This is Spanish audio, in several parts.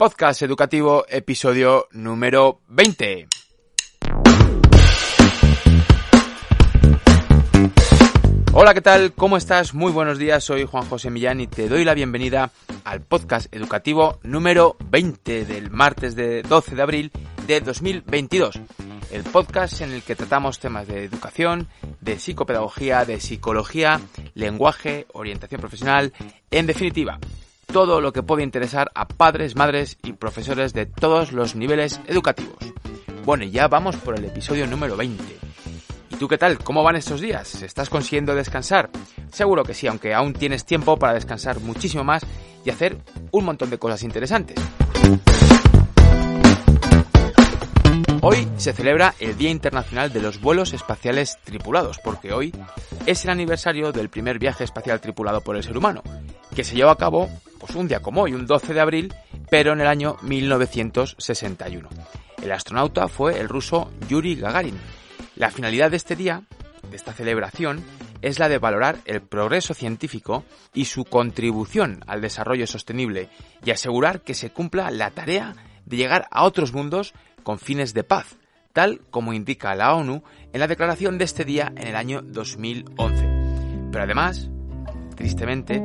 Podcast educativo, episodio número 20. Hola, ¿qué tal? ¿Cómo estás? Muy buenos días, soy Juan José Millán y te doy la bienvenida al podcast educativo número 20 del martes de 12 de abril de 2022. El podcast en el que tratamos temas de educación, de psicopedagogía, de psicología, lenguaje, orientación profesional, en definitiva, todo lo que puede interesar a padres, madres y profesores de todos los niveles educativos. Bueno, ya vamos por el episodio número 20. ¿Tú qué tal? ¿Cómo van estos días? ¿Estás consiguiendo descansar? Seguro que sí, aunque aún tienes tiempo para descansar muchísimo más y hacer un montón de cosas interesantes. Hoy se celebra el Día Internacional de los Vuelos Espaciales Tripulados, porque hoy es el aniversario del primer viaje espacial tripulado por el ser humano, que se llevó a cabo pues un día como hoy, un 12 de abril, pero en el año 1961. El astronauta fue el ruso Yuri Gagarin, la finalidad de este día, de esta celebración, es la de valorar el progreso científico y su contribución al desarrollo sostenible y asegurar que se cumpla la tarea de llegar a otros mundos con fines de paz, tal como indica la ONU en la declaración de este día en el año 2011. Pero además, tristemente,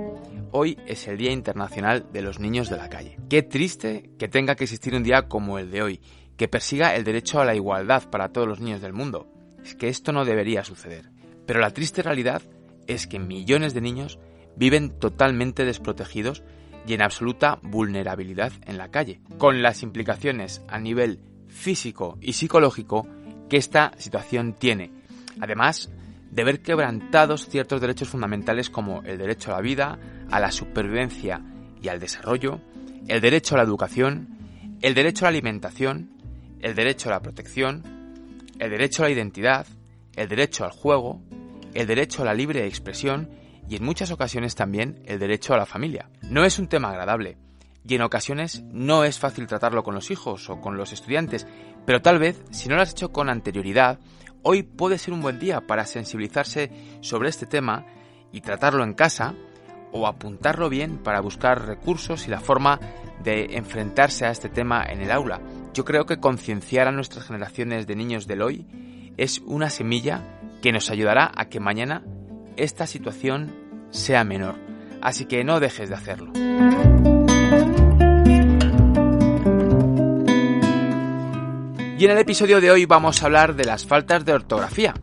hoy es el Día Internacional de los Niños de la Calle. Qué triste que tenga que existir un día como el de hoy, que persiga el derecho a la igualdad para todos los niños del mundo que esto no debería suceder. Pero la triste realidad es que millones de niños viven totalmente desprotegidos y en absoluta vulnerabilidad en la calle, con las implicaciones a nivel físico y psicológico que esta situación tiene. Además de ver quebrantados ciertos derechos fundamentales como el derecho a la vida, a la supervivencia y al desarrollo, el derecho a la educación, el derecho a la alimentación, el derecho a la protección, el derecho a la identidad, el derecho al juego, el derecho a la libre expresión y en muchas ocasiones también el derecho a la familia. No es un tema agradable y en ocasiones no es fácil tratarlo con los hijos o con los estudiantes, pero tal vez si no lo has hecho con anterioridad, hoy puede ser un buen día para sensibilizarse sobre este tema y tratarlo en casa o apuntarlo bien para buscar recursos y la forma de enfrentarse a este tema en el aula. Yo creo que concienciar a nuestras generaciones de niños del hoy es una semilla que nos ayudará a que mañana esta situación sea menor. Así que no dejes de hacerlo. Y en el episodio de hoy vamos a hablar de las faltas de ortografía.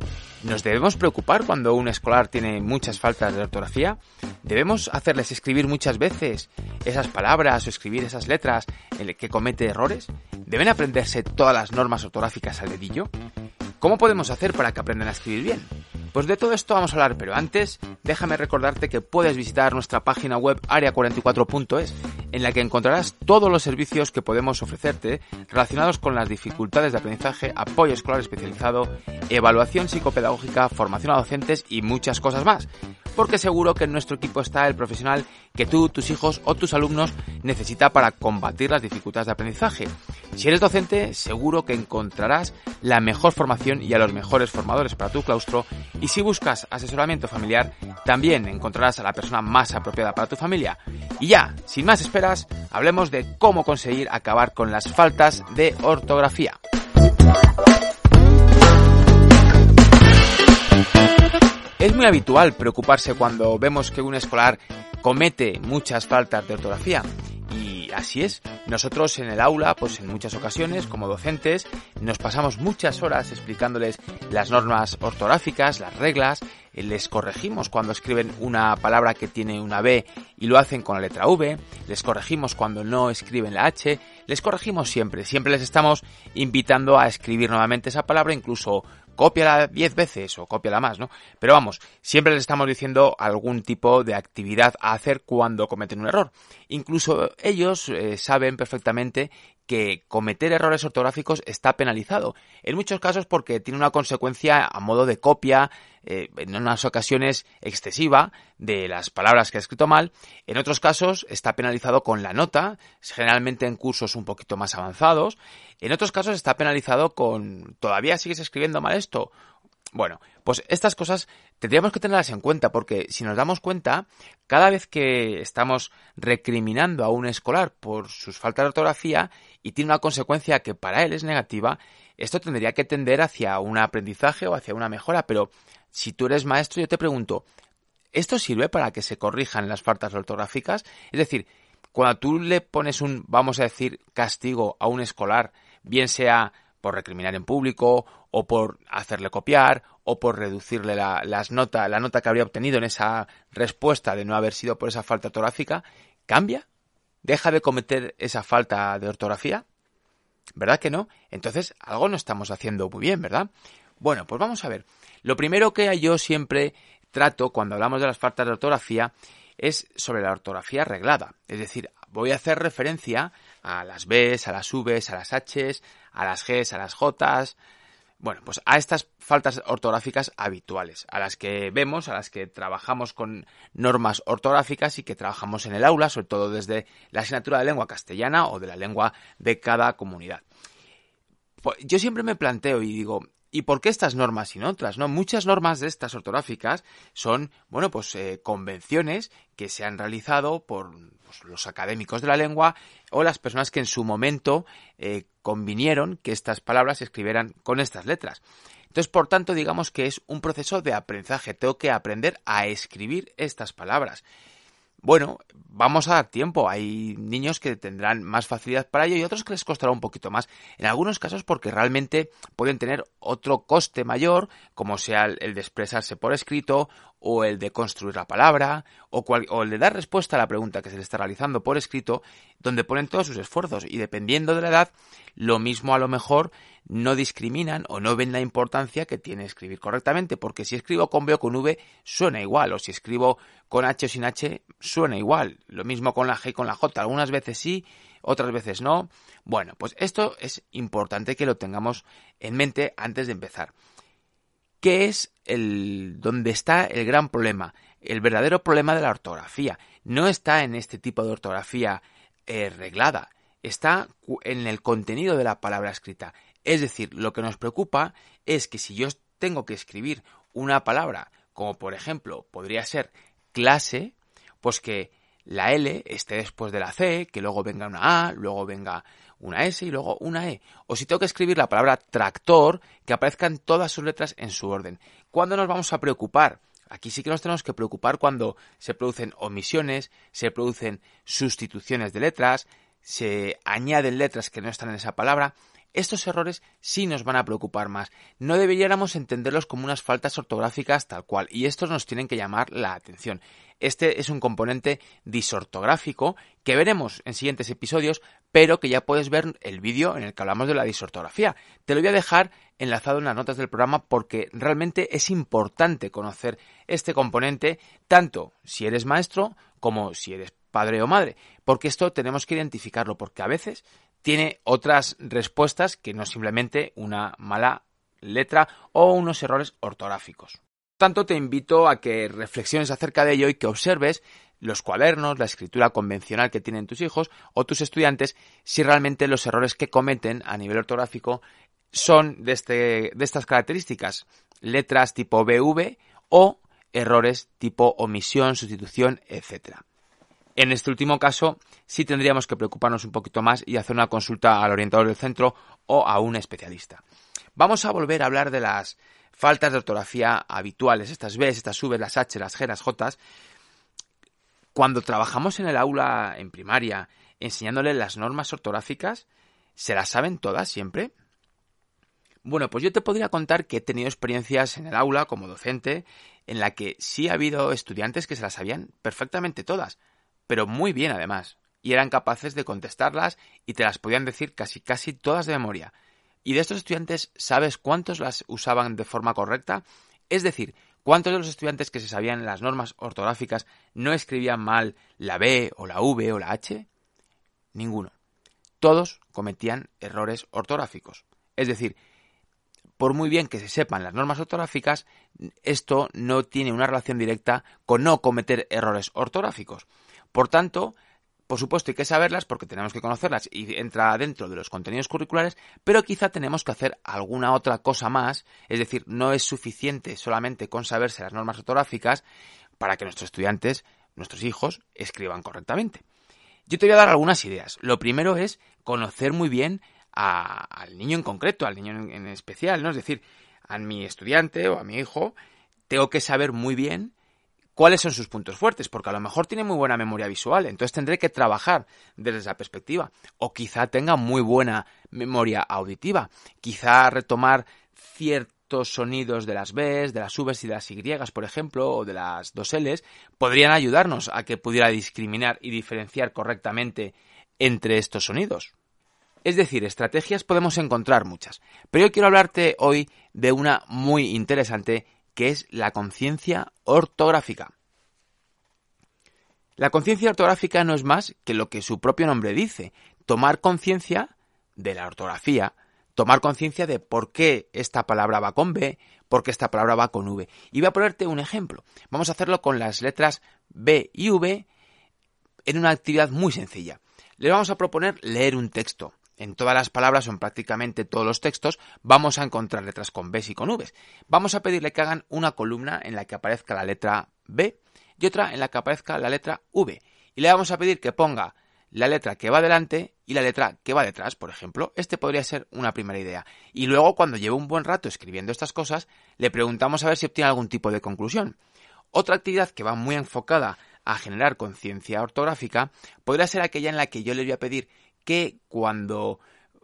¿Nos debemos preocupar cuando un escolar tiene muchas faltas de ortografía? ¿Debemos hacerles escribir muchas veces esas palabras o escribir esas letras en las que comete errores? ¿Deben aprenderse todas las normas ortográficas al dedillo? ¿Cómo podemos hacer para que aprendan a escribir bien? Pues de todo esto vamos a hablar, pero antes déjame recordarte que puedes visitar nuestra página web area44.es, en la que encontrarás todos los servicios que podemos ofrecerte relacionados con las dificultades de aprendizaje, apoyo escolar especializado, evaluación psicopedagógica, formación a docentes y muchas cosas más porque seguro que en nuestro equipo está el profesional que tú, tus hijos o tus alumnos necesita para combatir las dificultades de aprendizaje. Si eres docente, seguro que encontrarás la mejor formación y a los mejores formadores para tu claustro y si buscas asesoramiento familiar, también encontrarás a la persona más apropiada para tu familia. Y ya, sin más hablemos de cómo conseguir acabar con las faltas de ortografía. Es muy habitual preocuparse cuando vemos que un escolar comete muchas faltas de ortografía. Y así es, nosotros en el aula, pues en muchas ocasiones, como docentes, nos pasamos muchas horas explicándoles las normas ortográficas, las reglas, les corregimos cuando escriben una palabra que tiene una B y lo hacen con la letra V, les corregimos cuando no escriben la H, les corregimos siempre, siempre les estamos invitando a escribir nuevamente esa palabra, incluso cópiala 10 veces o cópiala más, ¿no? Pero vamos, siempre les estamos diciendo algún tipo de actividad a hacer cuando cometen un error. Incluso ellos eh, saben perfectamente que cometer errores ortográficos está penalizado. En muchos casos porque tiene una consecuencia a modo de copia, eh, en unas ocasiones excesiva, de las palabras que ha escrito mal. En otros casos está penalizado con la nota, generalmente en cursos un poquito más avanzados. En otros casos está penalizado con ¿todavía sigues escribiendo mal esto? Bueno, pues estas cosas tendríamos que tenerlas en cuenta porque si nos damos cuenta, cada vez que estamos recriminando a un escolar por sus faltas de ortografía y tiene una consecuencia que para él es negativa, esto tendría que tender hacia un aprendizaje o hacia una mejora, pero si tú eres maestro yo te pregunto, ¿esto sirve para que se corrijan las faltas ortográficas? Es decir, cuando tú le pones un, vamos a decir, castigo a un escolar, bien sea por recriminar en público, o por hacerle copiar, o por reducirle la, nota, la nota que habría obtenido en esa respuesta de no haber sido por esa falta ortográfica, ¿cambia? ¿Deja de cometer esa falta de ortografía? ¿Verdad que no? Entonces, algo no estamos haciendo muy bien, ¿verdad? Bueno, pues vamos a ver. Lo primero que yo siempre trato cuando hablamos de las faltas de ortografía es sobre la ortografía arreglada. Es decir, voy a hacer referencia a las Bs, a las Vs, a las Hs, a las Gs, a las Js, bueno, pues a estas faltas ortográficas habituales, a las que vemos, a las que trabajamos con normas ortográficas y que trabajamos en el aula, sobre todo desde la asignatura de lengua castellana o de la lengua de cada comunidad. Pues yo siempre me planteo y digo, ¿Y por qué estas normas y no otras? ¿no? Muchas normas de estas ortográficas son, bueno, pues eh, convenciones que se han realizado por pues, los académicos de la lengua o las personas que en su momento eh, convinieron que estas palabras se escribieran con estas letras. Entonces, por tanto, digamos que es un proceso de aprendizaje. Tengo que aprender a escribir estas palabras. Bueno, vamos a dar tiempo. Hay niños que tendrán más facilidad para ello y otros que les costará un poquito más. En algunos casos porque realmente pueden tener otro coste mayor, como sea el de expresarse por escrito o el de construir la palabra o, el de dar respuesta a la pregunta que se le está realizando por escrito, donde ponen todos sus esfuerzos y dependiendo de la edad, lo mismo a lo mejor no discriminan o no ven la importancia que tiene escribir correctamente, porque si escribo con B o con V suena igual, o si escribo con H o sin H suena igual, lo mismo con la G y con la J, algunas veces sí, otras veces no. Bueno, pues esto es importante que lo tengamos en mente antes de empezar. ¿Qué es el donde está el gran problema? El verdadero problema de la ortografía no está en este tipo de ortografía eh, reglada, está en el contenido de la palabra escrita. Es decir, lo que nos preocupa es que si yo tengo que escribir una palabra, como por ejemplo podría ser clase, pues que la L esté después de la C, que luego venga una A, luego venga una S y luego una E. O si tengo que escribir la palabra tractor, que aparezcan todas sus letras en su orden. ¿Cuándo nos vamos a preocupar? Aquí sí que nos tenemos que preocupar cuando se producen omisiones, se producen sustituciones de letras, se añaden letras que no están en esa palabra estos errores sí nos van a preocupar más. No deberíamos entenderlos como unas faltas ortográficas tal cual, y estos nos tienen que llamar la atención. Este es un componente disortográfico que veremos en siguientes episodios, pero que ya puedes ver el vídeo en el que hablamos de la disortografía. Te lo voy a dejar enlazado en las notas del programa porque realmente es importante conocer este componente, tanto si eres maestro como si eres padre o madre, porque esto tenemos que identificarlo, porque a veces tiene otras respuestas que no simplemente una mala letra o unos errores ortográficos. Tanto, te invito a que reflexiones acerca de ello y que observes los cuadernos, la escritura convencional que tienen tus hijos o tus estudiantes, si realmente los errores que cometen a nivel ortográfico son de, este, de estas características, letras tipo BV o errores tipo omisión, sustitución, etc. En este último caso, sí tendríamos que preocuparnos un poquito más y hacer una consulta al orientador del centro o a un especialista. Vamos a volver a hablar de las faltas de ortografía habituales, estas B, estas V, las H, las G, las J. Cuando trabajamos en el aula en primaria enseñándole las normas ortográficas, ¿se las saben todas siempre? Bueno, pues yo te podría contar que he tenido experiencias en el aula como docente en la que sí ha habido estudiantes que se las sabían perfectamente todas, pero muy bien además, y eran capaces de contestarlas y te las podían decir casi casi todas de memoria. ¿Y de estos estudiantes sabes cuántos las usaban de forma correcta? Es decir, ¿cuántos de los estudiantes que se sabían las normas ortográficas no escribían mal la B o la V o la H? Ninguno. Todos cometían errores ortográficos. Es decir, por muy bien que se sepan las normas ortográficas, esto no tiene una relación directa con no cometer errores ortográficos. Por tanto, por supuesto hay que saberlas porque tenemos que conocerlas y entra dentro de los contenidos curriculares, pero quizá tenemos que hacer alguna otra cosa más, es decir, no es suficiente solamente con saberse las normas ortográficas para que nuestros estudiantes, nuestros hijos, escriban correctamente. Yo te voy a dar algunas ideas. Lo primero es conocer muy bien al niño en concreto, al niño en, especial, ¿no? Es decir, a mi estudiante o a mi hijo, tengo que saber muy bien cuáles son sus puntos fuertes, porque a lo mejor tiene muy buena memoria visual, entonces tendré que trabajar desde esa perspectiva. O quizá tenga muy buena memoria auditiva, quizá retomar ciertos sonidos de las Bs, de las Vs y de las Y, por ejemplo, o de las dos Ls, podrían ayudarnos a que pudiera discriminar y diferenciar correctamente entre estos sonidos. Es decir, estrategias podemos encontrar muchas, pero yo quiero hablarte hoy de una muy interesante que es la conciencia ortográfica. La conciencia ortográfica no es más que lo que su propio nombre dice, tomar conciencia de la ortografía, tomar conciencia de por qué esta palabra va con B, por qué esta palabra va con V. Y voy a ponerte un ejemplo. Vamos a hacerlo con las letras B y V en una actividad muy sencilla. Le vamos a proponer leer un texto en todas las palabras o en prácticamente todos los textos vamos a encontrar letras con B y con V. Vamos a pedirle que hagan una columna en la que aparezca la letra B y otra en la que aparezca la letra V. Y le vamos a pedir que ponga la letra que va delante y la letra que va detrás, por ejemplo. Este podría ser una primera idea. Y luego, cuando lleve un buen rato escribiendo estas cosas, le preguntamos a ver si obtiene algún tipo de conclusión. Otra actividad que va muy enfocada a generar conciencia ortográfica podría ser aquella en la que yo le voy a pedir que cuando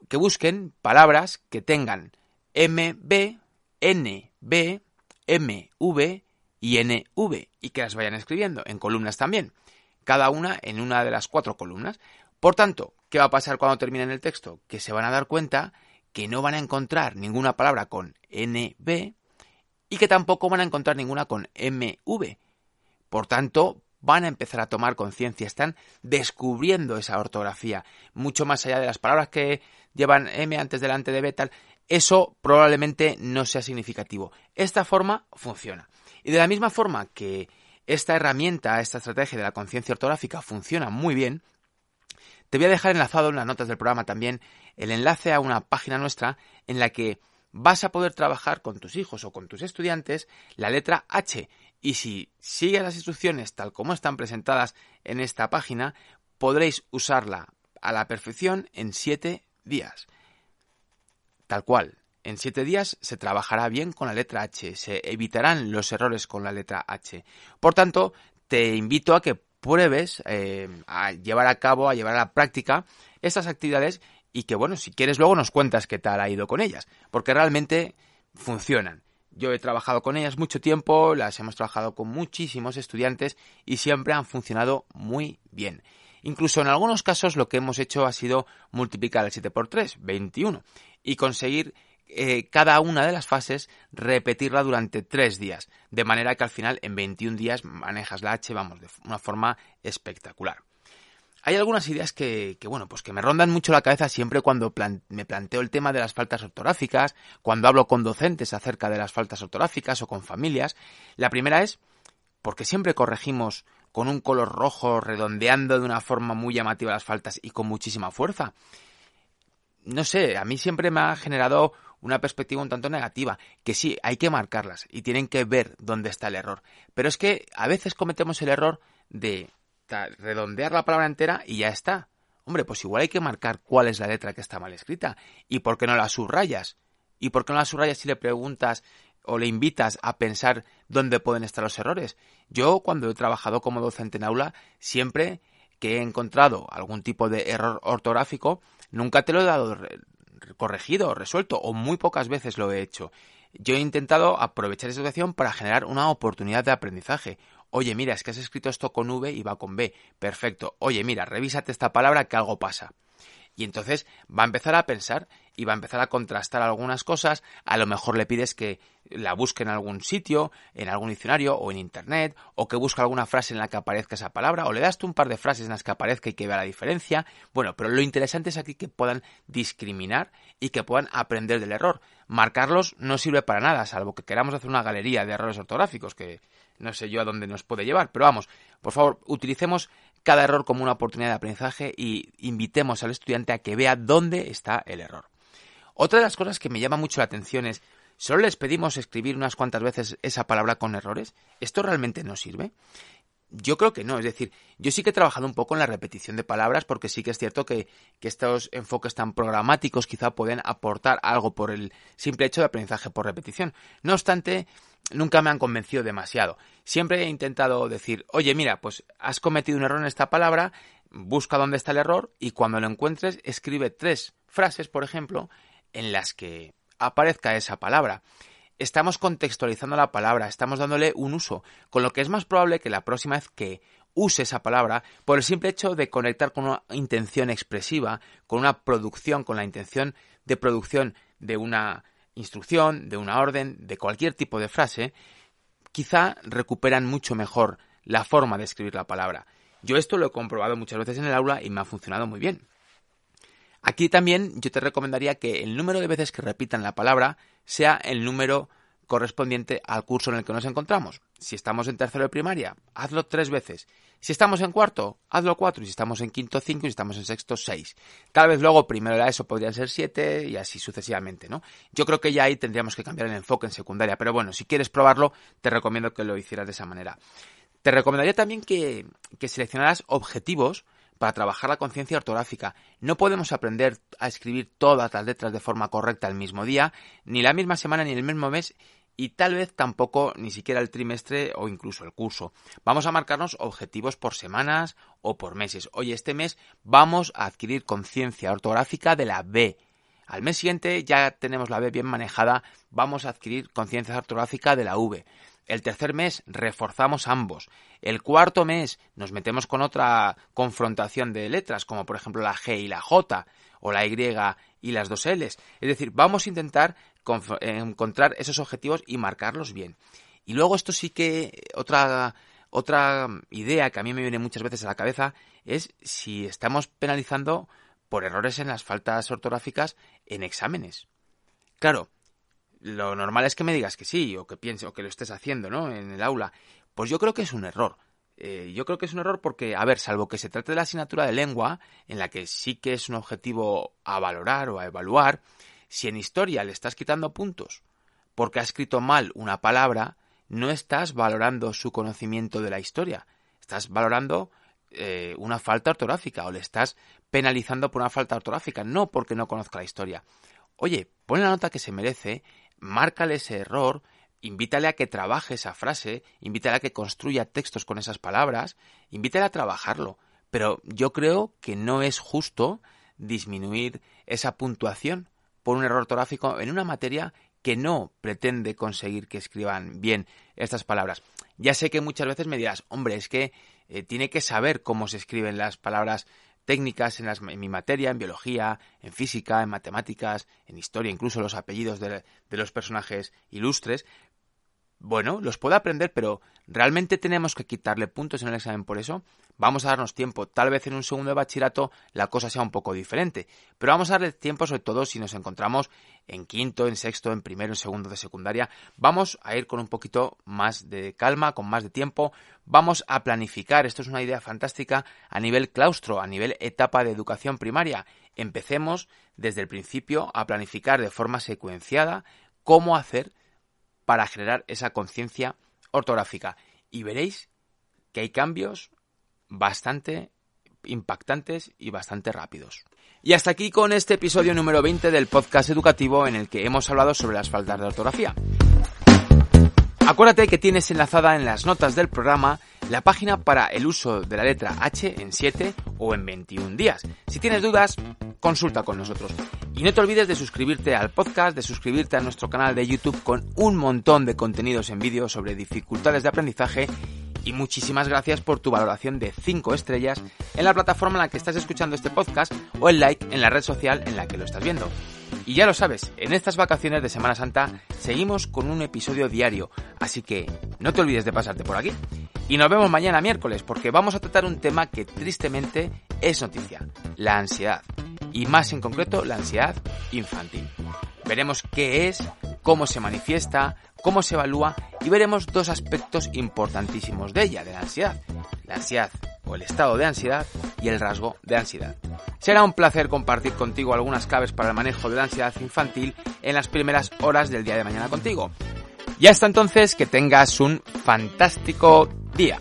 que busquen palabras que tengan MB, NB, MV y NV y que las vayan escribiendo en columnas también, cada una en una de las cuatro columnas. Por tanto, ¿qué va a pasar cuando terminen el texto? Que se van a dar cuenta que no van a encontrar ninguna palabra con NB y que tampoco van a encontrar ninguna con MV. Por tanto, van a empezar a tomar conciencia, están descubriendo esa ortografía, mucho más allá de las palabras que llevan M antes delante de B, tal, eso probablemente no sea significativo. Esta forma funciona. Y de la misma forma que esta herramienta, esta estrategia de la conciencia ortográfica funciona muy bien, te voy a dejar enlazado en las notas del programa también el enlace a una página nuestra en la que vas a poder trabajar con tus hijos o con tus estudiantes la letra H y si sigues las instrucciones tal como están presentadas en esta página, podréis usarla a la perfección en 7 días. Tal cual. En 7 días se trabajará bien con la letra H, se evitarán los errores con la letra H. Por tanto, te invito a que pruebes eh, a llevar a cabo, a llevar a la práctica estas actividades y que, bueno, si quieres luego nos cuentas qué tal ha ido con ellas, porque realmente funcionan. Yo he trabajado con ellas mucho tiempo, las hemos trabajado con muchísimos estudiantes y siempre han funcionado muy bien. Incluso en algunos casos lo que hemos hecho ha sido multiplicar el 7 por 3, 21, y conseguir eh, cada una de las fases repetirla durante 3 días, de manera que al final en 21 días manejas la H, vamos, de una forma espectacular hay algunas ideas que, bueno, pues que me rondan mucho la cabeza siempre cuando me planteo el tema de las faltas ortográficas, cuando hablo con docentes acerca de las faltas ortográficas o con familias. La primera es porque siempre corregimos con un color rojo, redondeando de una forma muy llamativa las faltas y con muchísima fuerza. No sé, a mí siempre me ha generado una perspectiva un tanto negativa, que sí, hay que marcarlas y tienen que ver dónde está el error. Pero es que a veces cometemos el error de redondear la palabra entera y ya está. Hombre, pues igual hay que marcar cuál es la letra que está mal escrita. ¿Y por qué no la subrayas? ¿Y por qué no la subrayas si le preguntas o le invitas a pensar dónde pueden estar los errores? Yo, cuando he trabajado como docente en aula, siempre que he encontrado algún tipo de error ortográfico, nunca te lo he dado corregido, resuelto, o muy pocas veces lo he hecho. Yo he intentado aprovechar esa situación para generar una oportunidad de aprendizaje, Oye, mira, es que has escrito esto con V y va con B. Perfecto. Oye, mira, revísate esta palabra que algo pasa. Y entonces va a empezar a pensar y va a empezar a contrastar algunas cosas. A lo mejor le pides que la busque en algún sitio, en algún diccionario o en internet, o que busque alguna frase en la que aparezca esa palabra, o le das tú un par de frases en las que aparezca y que vea la diferencia. Bueno, pero lo interesante es aquí que puedan discriminar y que puedan aprender del error. Marcarlos no sirve para nada, salvo que queramos hacer una galería de errores ortográficos, que no sé yo a dónde nos puede llevar. Pero vamos, por favor, utilicemos cada error como una oportunidad de aprendizaje y invitemos al estudiante a que vea dónde está el error. Otra de las cosas que me llama mucho la atención es, ¿solo les pedimos escribir unas cuantas veces esa palabra con errores? ¿Esto realmente no sirve? Yo creo que no, es decir, yo sí que he trabajado un poco en la repetición de palabras porque sí que es cierto que, que, estos enfoques tan programáticos quizá pueden aportar algo por el simple hecho de aprendizaje por repetición. No obstante, nunca me han convencido demasiado. Siempre he intentado decir, oye, mira, pues has cometido un error en esta palabra, busca dónde está el error y cuando lo encuentres escribe tres frases, por ejemplo, en las que aparezca esa palabra estamos contextualizando la palabra, estamos dándole un uso, con lo que es más probable que la próxima vez que use esa palabra, por el simple hecho de conectar con una intención expresiva, con una producción, con la intención de producción de una instrucción, de una orden, de cualquier tipo de frase, quizá recuperan mucho mejor la forma de escribir la palabra. Yo esto lo he comprobado muchas veces en el aula y me ha funcionado muy bien. Aquí también yo te recomendaría que el número de veces que repitan la palabra sea el número correspondiente al curso en el que nos encontramos. Si estamos en tercero de primaria, hazlo tres veces. Si estamos en cuarto, hazlo cuatro. Y si estamos en quinto, cinco. Y si estamos en sexto, seis. Tal vez luego primero eso podrían ser siete y así sucesivamente, ¿no? Yo creo que ya ahí tendríamos que cambiar el enfoque en secundaria. Pero bueno, si quieres probarlo, te recomiendo que lo hicieras de esa manera. Te recomendaría también que, que seleccionaras objetivos para trabajar la conciencia ortográfica. No podemos aprender a escribir todas las letras de forma correcta el mismo día, ni la misma semana, ni el mismo mes, y tal vez tampoco ni siquiera el trimestre o incluso el curso. Vamos a marcarnos objetivos por semanas o por meses. Oye, este mes vamos a adquirir conciencia ortográfica de la B. Al mes siguiente ya tenemos la B bien manejada, vamos a adquirir conciencia ortográfica de la V. El tercer mes reforzamos ambos. El cuarto mes nos metemos con otra confrontación de letras, como por ejemplo la G y la J, o la Y y las dos Ls. Es decir, vamos a intentar encontrar esos objetivos y marcarlos bien. Y luego esto sí que otra otra idea que a mí me viene muchas veces a la cabeza es si estamos penalizando por errores en las faltas ortográficas en exámenes. Claro, lo normal es que me digas que sí, o que piense, o que lo estés haciendo, ¿no? En el aula. Pues yo creo que es un error. Eh, yo creo que es un error porque, a ver, salvo que se trate de la asignatura de lengua, en la que sí que es un objetivo a valorar o a evaluar, si en historia le estás quitando puntos porque ha escrito mal una palabra, no estás valorando su conocimiento de la historia. Estás valorando eh, una falta ortográfica o le estás penalizando por una falta ortográfica, no porque no conozca la historia. Oye, pon la nota que se merece márcale ese error, invítale a que trabaje esa frase, invítale a que construya textos con esas palabras, invítale a trabajarlo. Pero yo creo que no es justo disminuir esa puntuación por un error ortográfico en una materia que no pretende conseguir que escriban bien estas palabras. Ya sé que muchas veces me dirás, hombre, es que eh, tiene que saber cómo se escriben las palabras técnicas en, mi materia, en biología, en física, en matemáticas, en historia, incluso los apellidos de, de los personajes ilustres, bueno, los puedo aprender, pero ¿realmente tenemos que quitarle puntos en el examen por eso? Vamos a darnos tiempo. Tal vez en un segundo de bachillerato la cosa sea un poco diferente. Pero vamos a darle tiempo, sobre todo si nos encontramos en quinto, en sexto, en primero, en segundo de secundaria. Vamos a ir con un poquito más de calma, con más de tiempo. Vamos a planificar. Esto es una idea fantástica a nivel claustro, a nivel etapa de educación primaria. Empecemos desde el principio a planificar de forma secuenciada cómo hacer para generar esa conciencia ortográfica. Y veréis que hay cambios bastante impactantes y bastante rápidos. Y hasta aquí con este episodio número 20 del podcast educativo en el que hemos hablado sobre las faltas de ortografía. Acuérdate que tienes enlazada en las notas del programa la página para el uso de la letra H en 7 o en 21 días. Si tienes dudas, consulta con nosotros. Y no te olvides de suscribirte al podcast, de suscribirte a nuestro canal de YouTube con un montón de contenidos en vídeo sobre dificultades de aprendizaje Y muchísimas gracias por tu valoración de 5 estrellas en la plataforma en la que estás escuchando este podcast o el like en la red social en la que lo estás viendo. Y ya lo sabes, en estas vacaciones de Semana Santa seguimos con un episodio diario, así que no te olvides de pasarte por aquí. Y nos vemos mañana miércoles porque vamos a tratar un tema que tristemente es noticia, la ansiedad. Y más en concreto la ansiedad infantil. Veremos qué es, cómo se manifiesta, cómo se evalúa y veremos dos aspectos importantísimos de ella, de la ansiedad. La ansiedad o el estado de ansiedad y el rasgo de ansiedad. Será un placer compartir contigo algunas claves para el manejo de la ansiedad infantil en las primeras horas del día de mañana contigo. Y hasta entonces que tengas un fantástico día.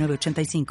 906985.